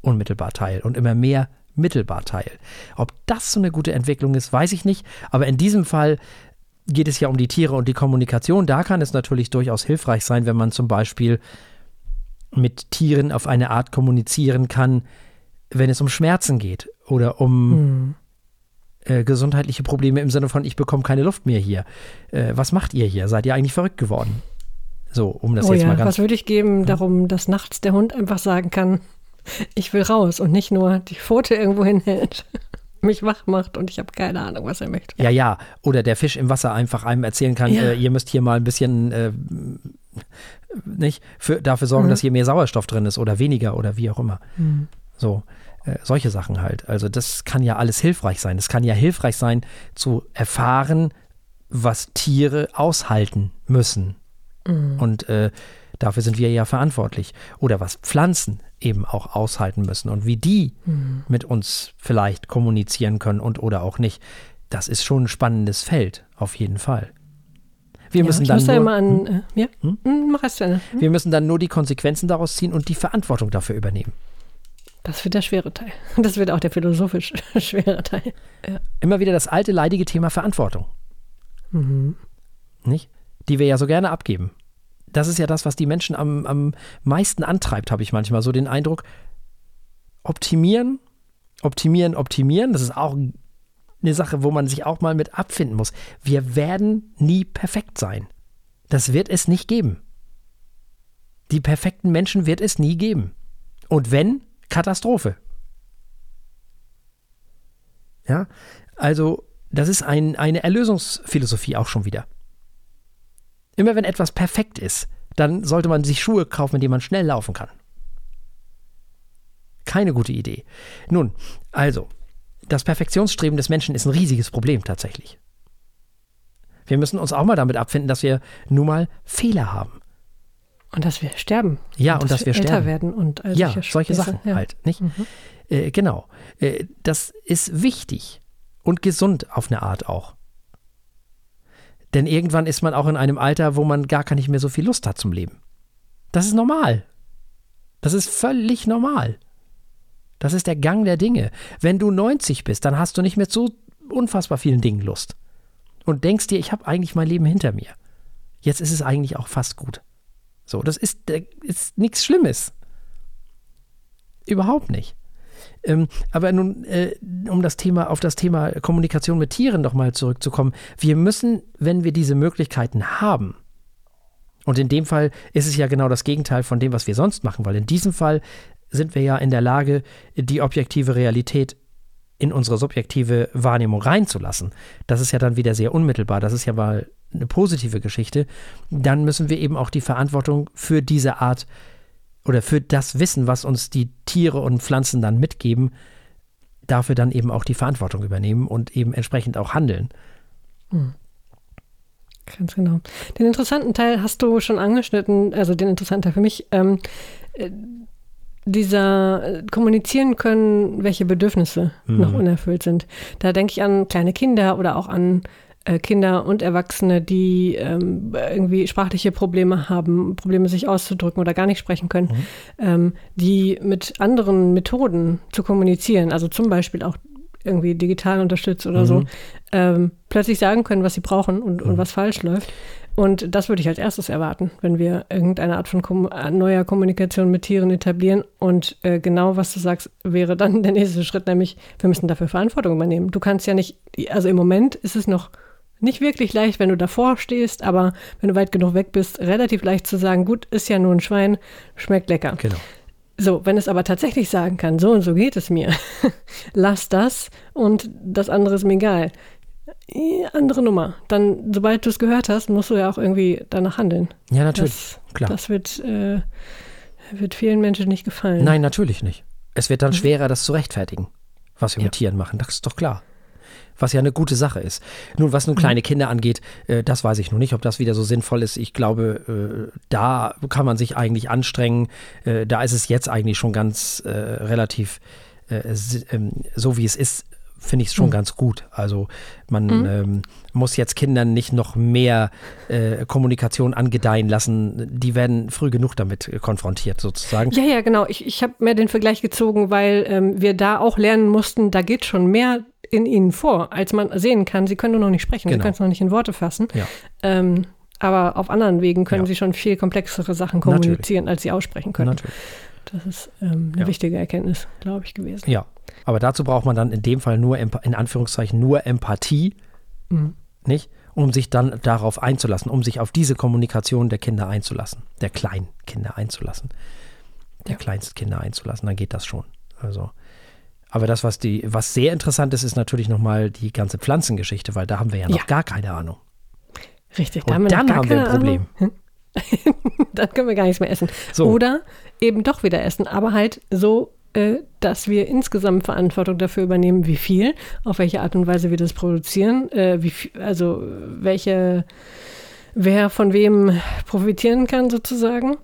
unmittelbar teil und immer mehr unmittelbar teil. Ob das so eine gute Entwicklung ist, weiß ich nicht. Aber in diesem Fall geht es ja um die Tiere und die Kommunikation. Da kann es natürlich durchaus hilfreich sein, wenn man zum Beispiel mit Tieren auf eine Art kommunizieren kann, wenn es um Schmerzen geht oder um hm. äh, gesundheitliche Probleme im Sinne von, ich bekomme keine Luft mehr hier. Äh, was macht ihr hier? Seid ihr eigentlich verrückt geworden? So, um das oh jetzt ja, mal ganz. Was würde ich geben, ja. darum, dass nachts der Hund einfach sagen kann, ich will raus und nicht nur die Pfote irgendwo hinhält, mich wach macht und ich habe keine Ahnung, was er möchte. Ja, ja. Oder der Fisch im Wasser einfach einem erzählen kann, ja. äh, ihr müsst hier mal ein bisschen äh, nicht für, dafür sorgen, mhm. dass hier mehr Sauerstoff drin ist oder weniger oder wie auch immer. Mhm. So. Äh, solche Sachen halt. Also das kann ja alles hilfreich sein. Es kann ja hilfreich sein zu erfahren, was Tiere aushalten müssen. Mhm. Und äh, dafür sind wir ja verantwortlich. Oder was Pflanzen eben auch aushalten müssen und wie die mhm. mit uns vielleicht kommunizieren können und oder auch nicht. Das ist schon ein spannendes Feld, auf jeden Fall. Wir ja, müssen dann nur, an, hm? äh, ja? Hm? hm Hm? Wir müssen dann nur die Konsequenzen daraus ziehen und die Verantwortung dafür übernehmen. Das wird der schwere Teil. Das wird auch der philosophisch schwere Teil. Ja. Immer wieder das alte leidige Thema Verantwortung. Mhm. Nicht? Die wir ja so gerne abgeben das ist ja das, was die Menschen am, am meisten antreibt, habe ich manchmal so den Eindruck. Optimieren, optimieren, optimieren, das ist auch eine Sache, wo man sich auch mal mit abfinden muss. Wir werden nie perfekt sein. Das wird es nicht geben. Die perfekten Menschen wird es nie geben. Und wenn, Katastrophe. Ja, also das ist ein, eine Erlösungsphilosophie auch schon wieder. Immer wenn etwas perfekt ist, dann sollte man sich Schuhe kaufen, mit denen man schnell laufen kann. Keine gute Idee. Nun, also, das Perfektionsstreben des Menschen ist ein riesiges Problem tatsächlich. Wir müssen uns auch mal damit abfinden, dass wir nun mal Fehler haben. Und dass wir sterben. Ja, und, und dass, dass, wir, wir sterben. werden und all ja, solche Sachen ja. halt, nicht? Mhm. Äh, genau. Äh, das ist wichtig und gesund auf eine Art auch. Denn irgendwann ist man auch in einem Alter, wo man gar nicht mehr so viel Lust hat zum Leben. Das ist normal. Das ist völlig normal. Das ist der Gang der Dinge. Wenn du 90 bist, dann hast du nicht mehr zu unfassbar vielen Dingen Lust. Und denkst dir, ich habe eigentlich mein Leben hinter mir. Jetzt ist es eigentlich auch fast gut. So, das ist, ist nichts Schlimmes. Überhaupt nicht. Ähm, aber nun, äh, um das Thema, auf das Thema Kommunikation mit Tieren nochmal zurückzukommen, wir müssen, wenn wir diese Möglichkeiten haben, und in dem Fall ist es ja genau das Gegenteil von dem, was wir sonst machen, weil in diesem Fall sind wir ja in der Lage, die objektive Realität in unsere subjektive Wahrnehmung reinzulassen. Das ist ja dann wieder sehr unmittelbar. Das ist ja mal eine positive Geschichte. Dann müssen wir eben auch die Verantwortung für diese Art oder für das Wissen, was uns die Tiere und Pflanzen dann mitgeben, dafür dann eben auch die Verantwortung übernehmen und eben entsprechend auch handeln. Hm. Ganz genau. Den interessanten Teil hast du schon angeschnitten, also den interessanten Teil für mich. Ähm, äh, dieser äh, kommunizieren können, welche Bedürfnisse mhm. noch unerfüllt sind. Da denke ich an kleine Kinder oder auch an Kinder und Erwachsene, die ähm, irgendwie sprachliche Probleme haben, Probleme sich auszudrücken oder gar nicht sprechen können, mhm. ähm, die mit anderen Methoden zu kommunizieren, also zum Beispiel auch irgendwie digital unterstützt oder mhm. so, ähm, plötzlich sagen können, was sie brauchen und, mhm. und was falsch läuft. Und das würde ich als erstes erwarten, wenn wir irgendeine Art von Kom neuer Kommunikation mit Tieren etablieren. Und äh, genau, was du sagst, wäre dann der nächste Schritt, nämlich wir müssen dafür Verantwortung übernehmen. Du kannst ja nicht, also im Moment ist es noch nicht wirklich leicht, wenn du davor stehst, aber wenn du weit genug weg bist, relativ leicht zu sagen, gut, ist ja nur ein Schwein, schmeckt lecker. Genau. So, wenn es aber tatsächlich sagen kann, so und so geht es mir, lass das und das andere ist mir egal. Andere Nummer. Dann, sobald du es gehört hast, musst du ja auch irgendwie danach handeln. Ja, natürlich. Das, Klar. Das wird, äh, wird vielen Menschen nicht gefallen. Nein, natürlich nicht. Es wird dann mhm. schwerer, das zu rechtfertigen, was wir ja. mit Tieren machen. Das ist doch klar was ja eine gute Sache ist. Nun, was nun mhm. kleine Kinder angeht, äh, das weiß ich noch nicht, ob das wieder so sinnvoll ist. Ich glaube, äh, da kann man sich eigentlich anstrengen. Äh, da ist es jetzt eigentlich schon ganz äh, relativ äh, ähm, so, wie es ist, finde ich es schon mhm. ganz gut. Also man mhm. ähm, muss jetzt Kindern nicht noch mehr äh, Kommunikation angedeihen lassen. Die werden früh genug damit konfrontiert, sozusagen. Ja, ja, genau. Ich, ich habe mir den Vergleich gezogen, weil ähm, wir da auch lernen mussten, da geht schon mehr in ihnen vor, als man sehen kann. Sie können nur noch nicht sprechen, genau. sie können es noch nicht in Worte fassen. Ja. Ähm, aber auf anderen Wegen können ja. sie schon viel komplexere Sachen kommunizieren, Natürlich. als sie aussprechen können. Natürlich. Das ist ähm, eine ja. wichtige Erkenntnis, glaube ich, gewesen. Ja, aber dazu braucht man dann in dem Fall nur, in Anführungszeichen, nur Empathie, mhm. nicht? Um sich dann darauf einzulassen, um sich auf diese Kommunikation der Kinder einzulassen, der kleinen Kinder einzulassen, der ja. Kleinstkinder einzulassen, dann geht das schon. Also, aber das, was die, was sehr interessant ist, ist natürlich nochmal die ganze Pflanzengeschichte, weil da haben wir ja noch ja. gar keine Ahnung. Richtig, da Und haben wir dann haben wir ein Problem. Dann können wir gar nichts mehr essen. So. Oder eben doch wieder essen, aber halt so, äh, dass wir insgesamt Verantwortung dafür übernehmen, wie viel, auf welche Art und Weise wir das produzieren, äh, wie viel, also welche, wer von wem profitieren kann sozusagen.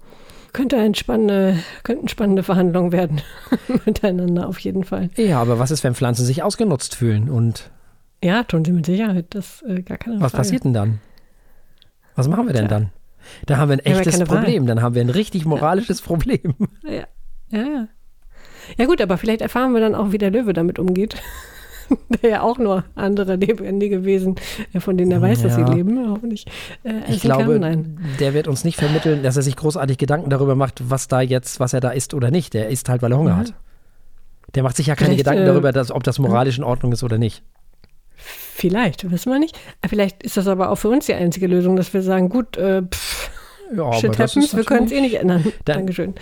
Könnte eine spannende, könnten spannende Verhandlungen werden miteinander auf jeden Fall. Ja, aber was ist, wenn Pflanzen sich ausgenutzt fühlen und ja, tun sie mit Sicherheit. Das äh, gar keine Was Frage. passiert denn dann? Was machen wir denn dann? Da haben wir ein echtes Problem. Wahl. Dann haben wir ein richtig moralisches ja. Problem. Ja. ja, ja. Ja gut, aber vielleicht erfahren wir dann auch, wie der Löwe damit umgeht. der ja auch nur andere lebendige Wesen, von denen er weiß, ja. dass sie leben, hoffentlich. Äh, ich glaube, der wird uns nicht vermitteln, dass er sich großartig Gedanken darüber macht, was da jetzt, was er da isst oder nicht. Der isst halt, weil er Hunger ja. hat. Der macht sich ja keine Vielleicht, Gedanken äh, darüber, dass, ob das moralisch in Ordnung ist oder nicht. Vielleicht, wissen wir nicht. Vielleicht ist das aber auch für uns die einzige Lösung, dass wir sagen, gut, äh, pff, ja, Shit happens, wir können es eh nicht ändern. Dann, Dankeschön.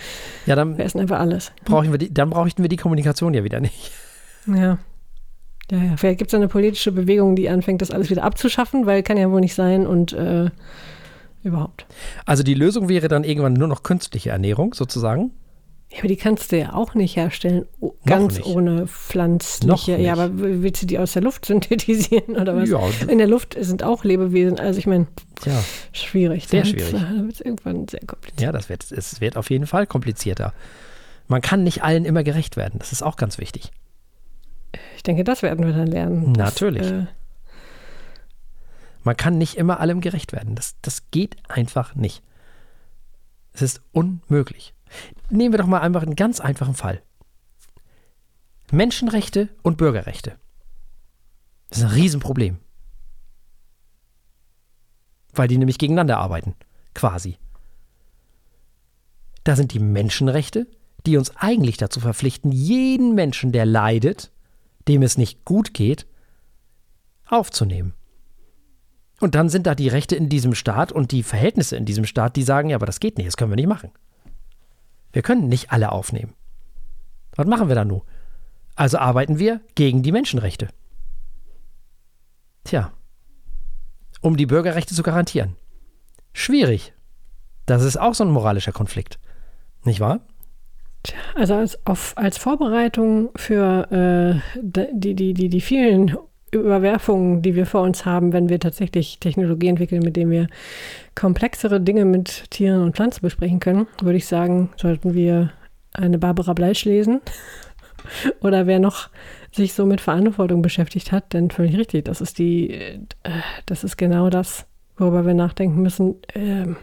Ja, dann wir essen einfach alles. Brauchen wir die, dann brauchten wir die Kommunikation ja wieder nicht. Ja. Ja, ja. Vielleicht gibt es eine politische Bewegung, die anfängt, das alles wieder abzuschaffen, weil kann ja wohl nicht sein und äh, überhaupt. Also die Lösung wäre dann irgendwann nur noch künstliche Ernährung sozusagen. Ja, aber die kannst du ja auch nicht herstellen, ganz nicht. ohne pflanzliche. Ja, aber willst du die aus der Luft synthetisieren oder was? Ja. In der Luft sind auch Lebewesen. Also ich meine, ja. schwierig. Sehr schwierig. Da wird es irgendwann sehr kompliziert. Ja, das wird, es wird auf jeden Fall komplizierter. Man kann nicht allen immer gerecht werden. Das ist auch ganz wichtig. Ich denke, das werden wir dann lernen. Natürlich. Das, äh, Man kann nicht immer allem gerecht werden. Das, das geht einfach nicht. Es ist unmöglich. Nehmen wir doch mal einfach einen ganz einfachen Fall. Menschenrechte und Bürgerrechte. Das ist ein Riesenproblem. Weil die nämlich gegeneinander arbeiten. Quasi. Da sind die Menschenrechte, die uns eigentlich dazu verpflichten, jeden Menschen, der leidet, dem es nicht gut geht, aufzunehmen. Und dann sind da die Rechte in diesem Staat und die Verhältnisse in diesem Staat, die sagen, ja, aber das geht nicht, das können wir nicht machen. Wir können nicht alle aufnehmen. Was machen wir dann nun? Also arbeiten wir gegen die Menschenrechte. Tja, um die Bürgerrechte zu garantieren. Schwierig. Das ist auch so ein moralischer Konflikt. Nicht wahr? Tja, also als, auf, als Vorbereitung für äh, die, die, die, die vielen Überwerfungen, die wir vor uns haben, wenn wir tatsächlich Technologie entwickeln, mit denen wir komplexere Dinge mit Tieren und Pflanzen besprechen können, würde ich sagen, sollten wir eine Barbara Bleisch lesen. Oder wer noch sich so mit Verantwortung beschäftigt hat, denn völlig richtig. Das ist die, äh, das ist genau das, worüber wir nachdenken müssen. Äh,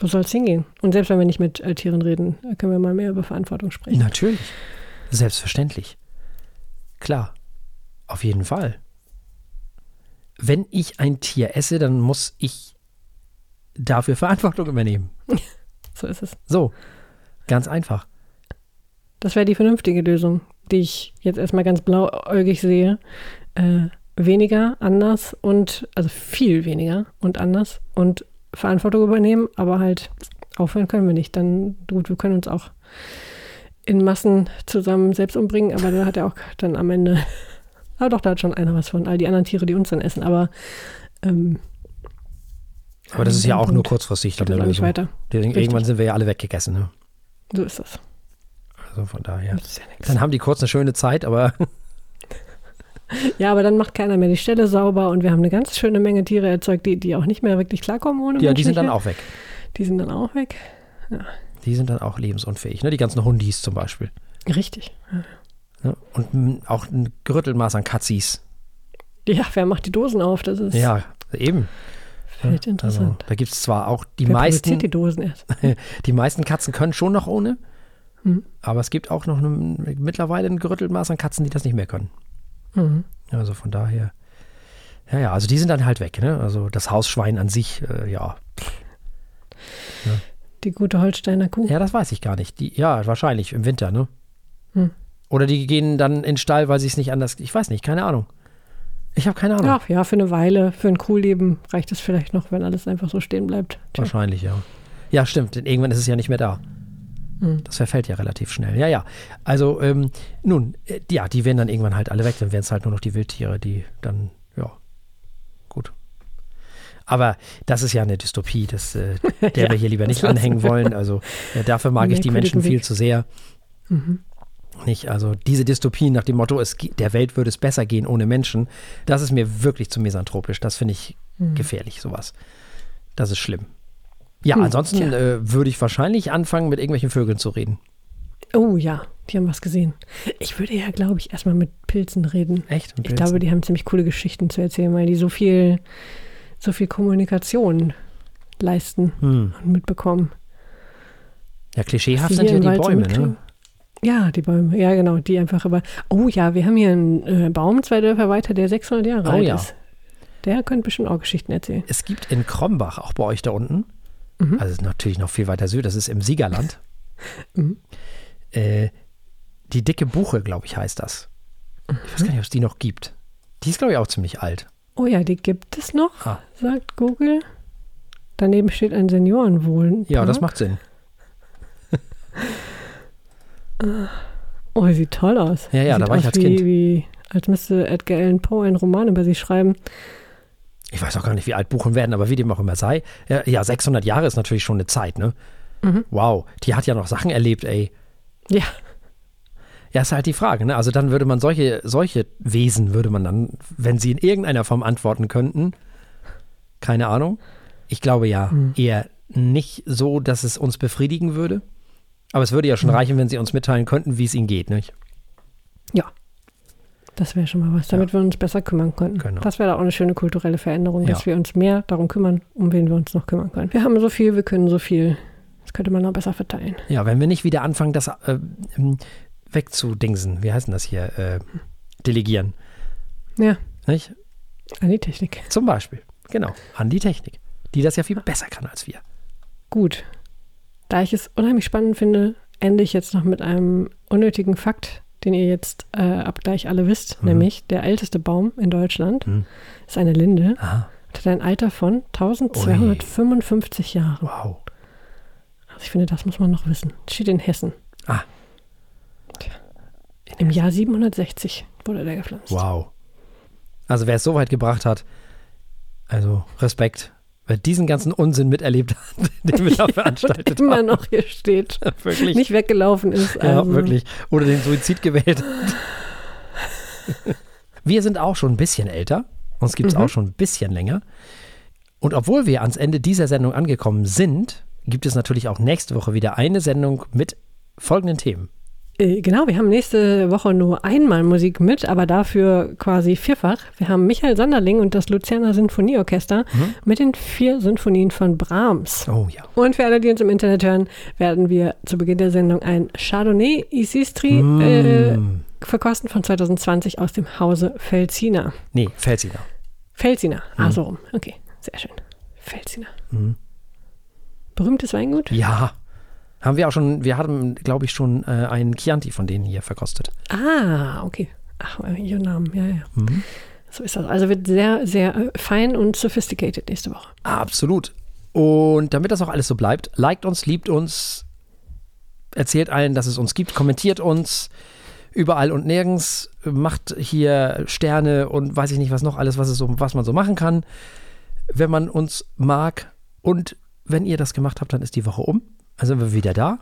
wo soll es hingehen? Und selbst wenn wir nicht mit äh, Tieren reden, können wir mal mehr über Verantwortung sprechen. Natürlich. Selbstverständlich. Klar. Auf jeden Fall. Wenn ich ein Tier esse, dann muss ich dafür Verantwortung übernehmen. so ist es. So, ganz einfach. Das wäre die vernünftige Lösung, die ich jetzt erstmal ganz blauäugig sehe. Äh, weniger, anders und, also viel weniger und anders und Verantwortung übernehmen, aber halt aufhören können wir nicht. Dann, gut, wir können uns auch in Massen zusammen selbst umbringen, aber da hat er auch dann am Ende Ah, doch, da hat schon einer was von. All die anderen Tiere, die uns dann essen. Aber, ähm, aber das ist ja auch nur kurzfristig dann der Lösung. Weiter. Irgendwann sind wir ja alle weggegessen. Ne? So ist das. Also von daher. Ja dann haben die kurz eine schöne Zeit, aber. ja, aber dann macht keiner mehr die Stelle sauber und wir haben eine ganz schöne Menge Tiere erzeugt, die, die auch nicht mehr wirklich klarkommen ohne Ja, die sind dann auch weg. Die sind dann auch weg. Ja. Die sind dann auch lebensunfähig, ne? Die ganzen Hundis zum Beispiel. Richtig. Ja. Ne? Und auch ein Gerüttelmaß an Katzis. Ja, wer macht die Dosen auf? Das ist Ja, eben. vielleicht interessant. Also, da gibt es zwar auch die wer meisten, die Dosen erst? die meisten Katzen können schon noch ohne, Hm. aber es gibt auch noch eine, mittlerweile ein gerütteltes an Katzen, die das nicht mehr können. Mhm. Also von daher, ja, ja, also die sind dann halt weg, ne? Also das Hausschwein an sich, äh, ja. Die gute Holsteiner Kuh. Ja, das weiß ich gar nicht. Die, ja, wahrscheinlich im Winter, ne? Hm. Oder die gehen dann in den Stall, weil sie es nicht anders, ich weiß nicht, keine Ahnung. Ich habe keine Ahnung. Ach ja, für eine Weile, für ein Kuhleben reicht es vielleicht noch, wenn alles einfach so stehen bleibt. Tja. Wahrscheinlich, ja. Ja, stimmt, denn irgendwann ist es ja nicht mehr da. Hm. Das verfällt ja relativ schnell. Ja, ja. Also, ähm, nun, äh, ja, die werden dann irgendwann halt alle weg. Dann werden es halt nur noch die Wildtiere, die dann, ja, gut. Aber das ist ja eine Dystopie, das, äh, der Ja, wir hier lieber nicht anhängen wollen. Also, äh, dafür mag ich die Menschen viel zu sehr. Mhm. Nicht, also diese Dystopien nach dem Motto, es, der Welt würde es besser gehen ohne Menschen, das ist mir wirklich zu misanthropisch. Das finde ich Mhm. gefährlich, sowas. Das ist schlimm. Ja, Hm, ansonsten äh, würde ich wahrscheinlich anfangen, mit irgendwelchen Vögeln zu reden. Oh ja, die haben was gesehen. Ich würde ja, glaube ich, erstmal mit Pilzen reden. Echt? Mit Ich glaube, die haben ziemlich coole Geschichten zu erzählen, weil die so viel, so viel Kommunikation leisten hm. und mitbekommen. Ja, klischeehaft sind ja die Wald Bäume, ne? Ja, die Bäume. Ja, genau. Die einfach über. Oh ja, wir haben hier einen äh, Baum, zwei Dörfer weiter, der 600 Jahre Oh alt ja. ist. Der könnte bestimmt auch Geschichten erzählen. Es gibt in Krombach, auch bei euch da unten, Mhm. also natürlich noch viel weiter süd, das ist im Siegerland, Mhm. äh, die dicke Buche, glaube ich, heißt das. Ich weiß gar nicht, ob es die noch gibt. Die ist, glaube ich, auch ziemlich alt. Oh ja, die gibt es noch, Ah. sagt Google. Daneben steht ein Seniorenwohn. Ja, das macht Sinn. Oh, sieht toll aus. Ja, ja, sieht da war ich als wie, Kind. Wie, als müsste Edgar Allan Poe einen Roman über sie schreiben. Ich weiß auch gar nicht, wie alt Buchen werden, aber wie dem auch immer sei. Ja, ja 600 Jahre ist natürlich schon eine Zeit, ne? Mhm. Wow, die hat ja noch Sachen erlebt, ey. Ja, Ja, ist halt die Frage, ne? Also dann würde man solche, solche Wesen, würde man dann, wenn sie in irgendeiner Form antworten könnten, keine Ahnung. Ich glaube ja Hm. eher nicht so, dass es uns befriedigen würde. Aber es würde ja schon reichen, wenn sie uns mitteilen könnten, wie es ihnen geht, nicht? ja. Das wäre schon mal was, damit wir uns besser kümmern könnten. Genau. Das wäre auch eine schöne kulturelle Veränderung, dass Ja. wir uns mehr darum kümmern, um wen wir uns noch kümmern können. Wir haben so viel, wir können so viel. Das könnte man noch besser verteilen. Ja, wenn wir nicht wieder anfangen, das äh, ähm, wegzudingsen, wie heißt denn das hier? Äh, delegieren, Ja, nicht? an die Technik. Zum Beispiel, genau, an die Technik, die das ja viel besser kann als wir. Gut. Da ich es unheimlich spannend finde, ende ich jetzt noch mit einem unnötigen Fakt, den ihr jetzt äh, ab gleich alle wisst, Mhm. nämlich der älteste Baum in Deutschland Mhm. ist eine Linde Aha, und hat ein Alter von 1255 Jahren. wow. Also ich finde, das muss man noch wissen. Steht in Hessen. Ah. Tja. Im Jahr 760 wurde der gepflanzt. Wow. Also wer es so weit gebracht hat, also Respekt, wer diesen ganzen Unsinn miterlebt hat, den wir da veranstaltet Immer haben. noch hier steht. Wirklich. Nicht weggelaufen ist. ja, also. wirklich. Oder den Suizid gewählt hat. wir sind auch schon ein bisschen älter. Uns gibt es Mhm. auch schon ein bisschen länger. Und obwohl wir ans Ende dieser Sendung angekommen sind, gibt es natürlich auch nächste Woche wieder eine Sendung mit folgenden Themen. Äh, Genau, wir haben nächste Woche nur einmal Musik mit, aber dafür quasi vierfach. Wir haben Michael Sanderling und das Luzerner Sinfonieorchester Mhm. mit den vier Sinfonien von Brahms. Oh ja. Und für alle, die uns im Internet hören, werden wir zu Beginn der Sendung ein Chardonnay Isistri äh, Mm. verkosten von 2020 aus dem Hause Felsina. Nee, Felsiner. Felsina, Mhm. ah so rum. Okay, sehr schön. Felsina. Mhm. Berühmtes Weingut? Ja. Haben wir auch schon, wir haben, glaube ich, schon äh, einen Chianti von denen hier verkostet. Ah, okay. Ach, ihr Namen, ja, ja. Mhm. So ist das. Also wird sehr, sehr äh, fein und sophisticated nächste Woche. Absolut. Und damit das auch alles so bleibt, liked uns, liebt uns, erzählt allen, dass es uns gibt, kommentiert uns überall und nirgends, macht hier Sterne und weiß ich nicht was noch alles, was, es so, was man so machen kann, wenn man uns mag. Und wenn ihr das gemacht habt, dann ist die Woche um. Dann sind wir wieder da.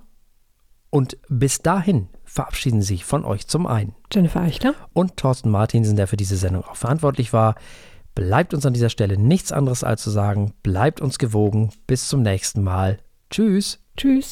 Und bis dahin verabschieden sich von euch zum einen Jennifer Eichler. und Thorsten Martinsen, der für diese Sendung auch verantwortlich war. Bleibt uns an dieser Stelle nichts anderes als zu sagen, bleibt uns gewogen. Bis zum nächsten Mal. Tschüss. Tschüss.